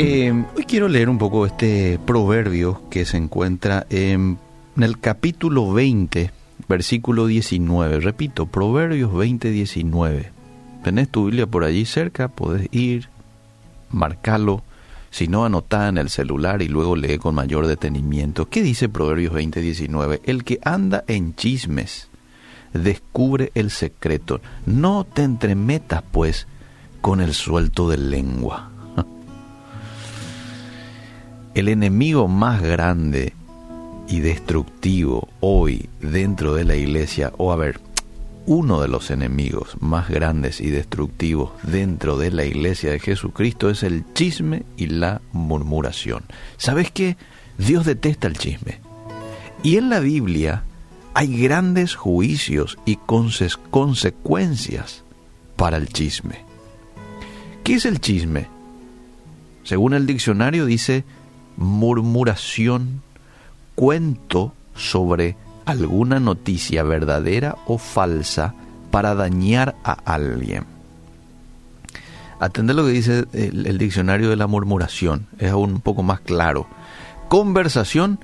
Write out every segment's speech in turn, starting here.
Eh, hoy quiero leer un poco este proverbio que se encuentra en, el capítulo 20, versículo 19. Repito, Proverbios 20, 19. Tenés tu Biblia por allí cerca, podés ir, marcarlo, si no anotá en el celular y luego lee con mayor detenimiento. ¿Qué dice Proverbios 20, 19? El que anda en chismes descubre el secreto. No te entremetas, pues, con el suelto de lengua. El enemigo más grande y destructivo hoy dentro de la iglesia, o a ver, uno de los enemigos más grandes y destructivos dentro de la iglesia de Jesucristo es el chisme y la murmuración. ¿Sabes qué? Dios detesta el chisme. Y en la Biblia hay grandes juicios y consecuencias para el chisme. ¿Qué es el chisme? Según el diccionario dice murmuración, cuento sobre alguna noticia verdadera o falsa para dañar a alguien. Atender lo que dice el, diccionario de la murmuración, es aún un poco más claro. Conversación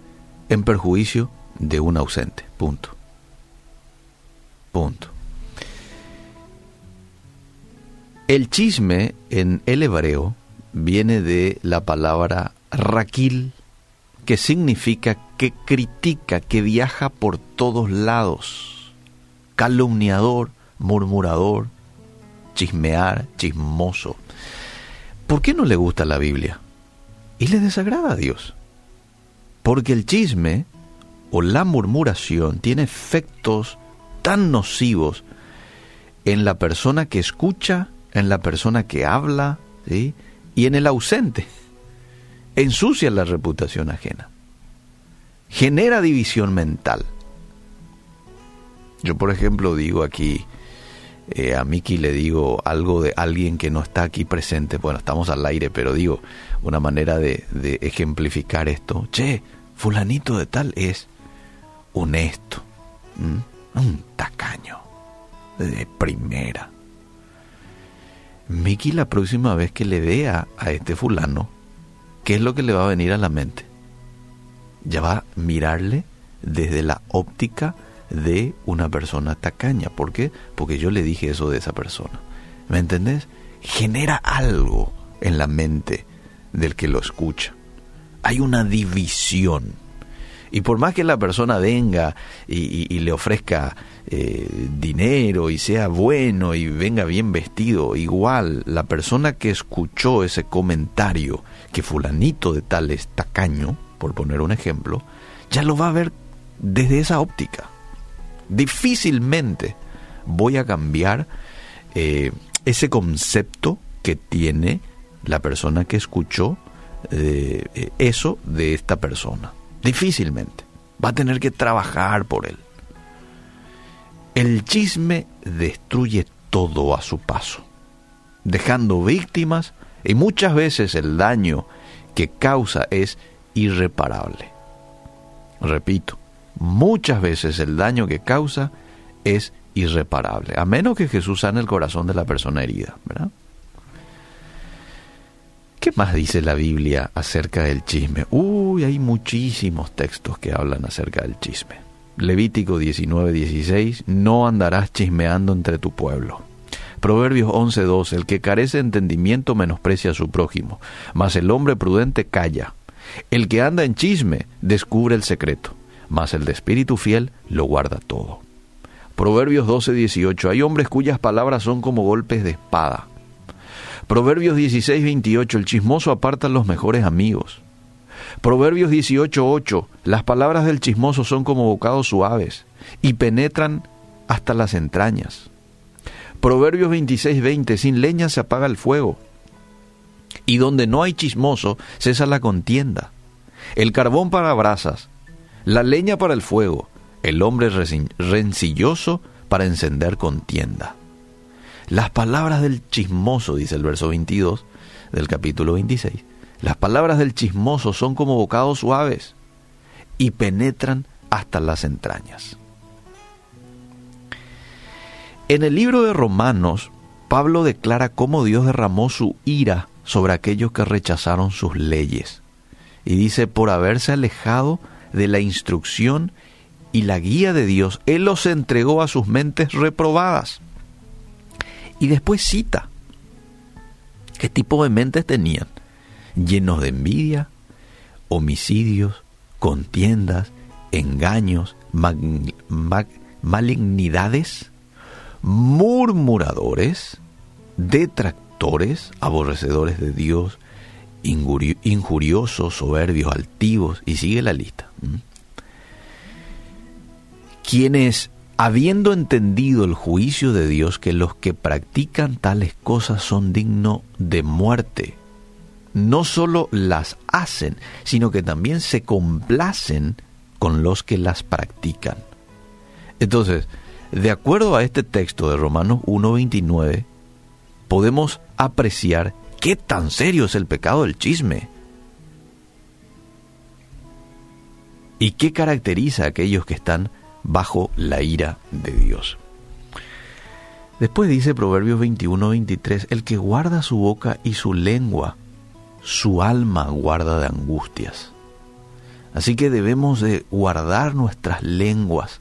en perjuicio de un ausente. Punto. Punto. El chisme en el hebreo viene de la palabra raquil, que significa que critica, que viaja por todos lados. Calumniador, murmurador, chismear, chismoso. ¿Por qué no le gusta la Biblia? Y le desagrada a Dios. Porque el chisme o la murmuración tiene efectos tan nocivos en la persona que escucha, en la persona que habla, y en el ausente. Ensucia la reputación ajena. Genera división mental. Yo, por ejemplo, digo aquí, eh, a Miki le digo algo de alguien que no está aquí presente, bueno, estamos al aire, pero digo, una manera de, ejemplificar esto, che, fulanito de tal es, honesto, un tacaño, de primera. Mickey la próxima vez que le vea a este fulano, ¿qué es lo que le va a venir a la mente? Ya va a mirarle desde la óptica de una persona tacaña. ¿Por qué? Porque yo le dije eso de esa persona. ¿Me entendés? Genera algo en la mente del que lo escucha. Hay una división y por más que la persona venga y, le ofrezca eh, dinero y sea bueno y venga bien vestido, igual la persona que escuchó ese comentario, que fulanito de tal es tacaño, por poner un ejemplo, ya lo va a ver desde esa óptica. Difícilmente voy a cambiar eh, ese concepto que tiene la persona que escuchó eh, eso de esta persona. Difícilmente. Va a tener que trabajar por él. El chisme destruye todo a su paso, dejando víctimas y muchas veces el daño que causa es irreparable. Repito, muchas veces el daño que causa es irreparable, a menos que Jesús sane el corazón de la persona herida, ¿verdad? ¿Qué más dice la Biblia acerca del chisme? Uy, hay muchísimos textos que hablan acerca del chisme. Levítico 19:16, no andarás chismeando entre tu pueblo. Proverbios 11:2, el que carece de entendimiento menosprecia a su prójimo, mas el hombre prudente calla. El que anda en chisme descubre el secreto, mas el de espíritu fiel lo guarda todo. Proverbios 12:18, hay hombres cuyas palabras son como golpes de espada Proverbios 16, 28, el chismoso aparta los mejores amigos. Proverbios 18, 8, las palabras del chismoso son como bocados suaves y penetran hasta las entrañas. Proverbios 26, 20, sin leña se apaga el fuego. Y donde no hay chismoso, cesa la contienda. El carbón para brasas, la leña para el fuego, el hombre rencilloso para encender contienda. Las palabras del chismoso, dice el verso 22 del capítulo 26, las palabras del chismoso son como bocados suaves y penetran hasta las entrañas. En el libro de Romanos, Pablo declara cómo Dios derramó su ira sobre aquellos que rechazaron sus leyes. Y dice, por haberse alejado de la instrucción y la guía de Dios, Él los entregó a sus mentes reprobadas. Y después cita, ¿qué tipo de mentes tenían? Llenos de envidia, homicidios, contiendas, engaños, malignidades, murmuradores, detractores, aborrecedores de Dios, injuriosos, soberbios, altivos, y sigue la lista. Quienes, habiendo entendido el juicio de Dios, que los que practican tales cosas son dignos de muerte, no solo las hacen, sino que también se complacen con los que las practican. Entonces, de acuerdo a este texto de Romanos 1.29, podemos apreciar qué tan serio es el pecado del chisme. ¿Y qué caracteriza a aquellos que están bajo la ira de Dios? Después dice Proverbios 21-23, el que guarda su boca y su lengua, su alma guarda de angustias. Así que debemos de guardar nuestras lenguas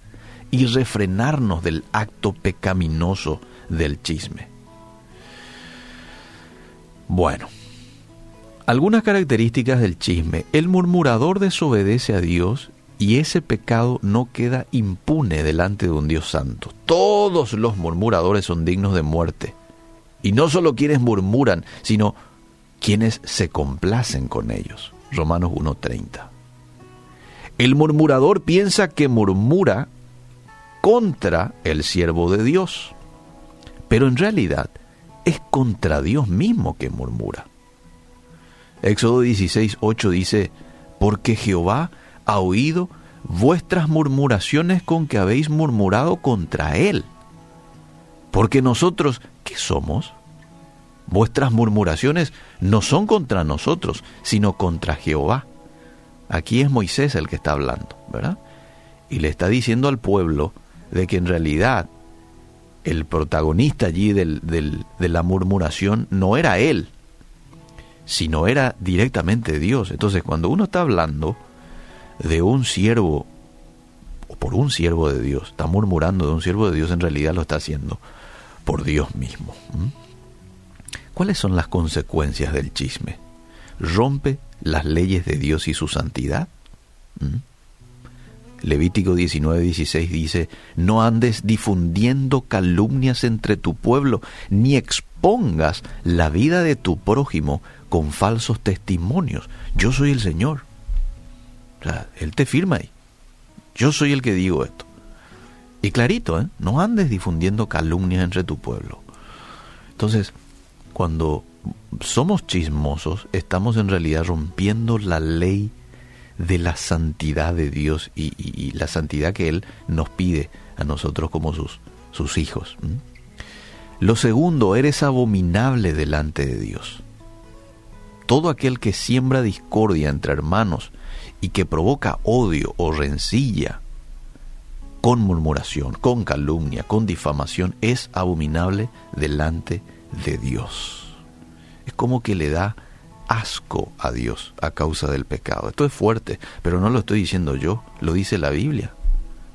y refrenarnos del acto pecaminoso del chisme. Bueno, algunas características del chisme. El murmurador desobedece a Dios y ese pecado no queda impune delante de un Dios santo. Todos los murmuradores son dignos de muerte. Y no solo quienes murmuran, sino quienes se complacen con ellos. Romanos 1.30. El murmurador piensa que murmura contra el siervo de Dios, pero en realidad es contra Dios mismo que murmura. Éxodo 16, 8 dice, porque Jehová ha oído vuestras murmuraciones con que habéis murmurado contra Él. Porque nosotros, ¿qué somos? Vuestras murmuraciones no son contra nosotros, sino contra Jehová. Aquí es Moisés el que está hablando, ¿verdad? Y le está diciendo al pueblo de que en realidad el protagonista allí de la murmuración no era él, sino era directamente Dios. Entonces, cuando uno está hablando de un siervo, o por un siervo de Dios, está murmurando de un siervo de Dios, en realidad lo está haciendo por Dios mismo. ¿Cuáles son las consecuencias del chisme? ¿Rompe las leyes de Dios y su santidad? Levítico 19, 16 dice, no andes difundiendo calumnias entre tu pueblo, ni expongas la vida de tu prójimo con falsos testimonios. Yo soy el Señor. Él te firma ahí. Yo soy el que digo esto. Y clarito, ¿eh? no andes difundiendo calumnias entre tu pueblo. Entonces, cuando somos chismosos, estamos en realidad rompiendo la ley de la santidad de Dios y, la santidad que Él nos pide a nosotros como sus, sus hijos. Lo segundo, eres abominable delante de Dios. Todo aquel que siembra discordia entre hermanos y que provoca odio o rencilla con murmuración, con calumnia, con difamación, es abominable delante de Dios. Es como que le da asco a Dios a causa del pecado. Esto es fuerte, pero no lo estoy diciendo yo, lo dice la Biblia.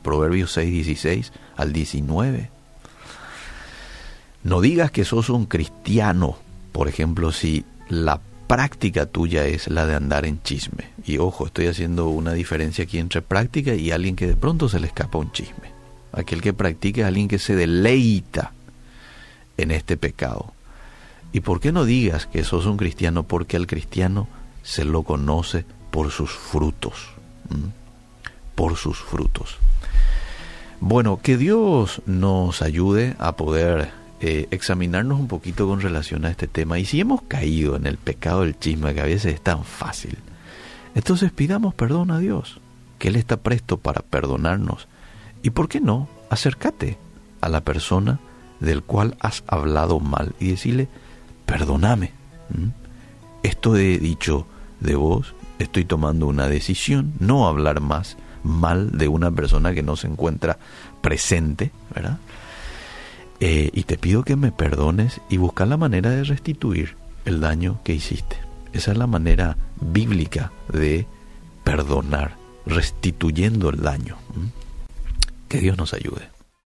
Proverbios 6, 16 al 19. No digas que sos un cristiano, por ejemplo, si la práctica tuya es la de andar en chisme. Y ojo, estoy haciendo una diferencia aquí entre práctica y alguien que de pronto se le escapa un chisme. Aquel que practica es alguien que se deleita en este pecado. ¿Y por qué no digas que sos un cristiano? Porque al cristiano se lo conoce por sus frutos. Por sus frutos. Bueno, que Dios nos ayude a poder eh, examinarnos un poquito con relación a este tema. Y si hemos caído en el pecado del chisme, que a veces es tan fácil, entonces pidamos perdón a Dios, que Él está presto para perdonarnos. Y por qué no, acércate a la persona del cual has hablado mal y decirle, perdóname. Esto he dicho de vos, estoy tomando una decisión, no hablar más mal de una persona que no se encuentra presente, ¿verdad? Eh, y te pido que me perdones y buscar la manera de restituir el daño que hiciste. Esa es la manera bíblica de perdonar, restituyendo el daño. Que Dios nos ayude.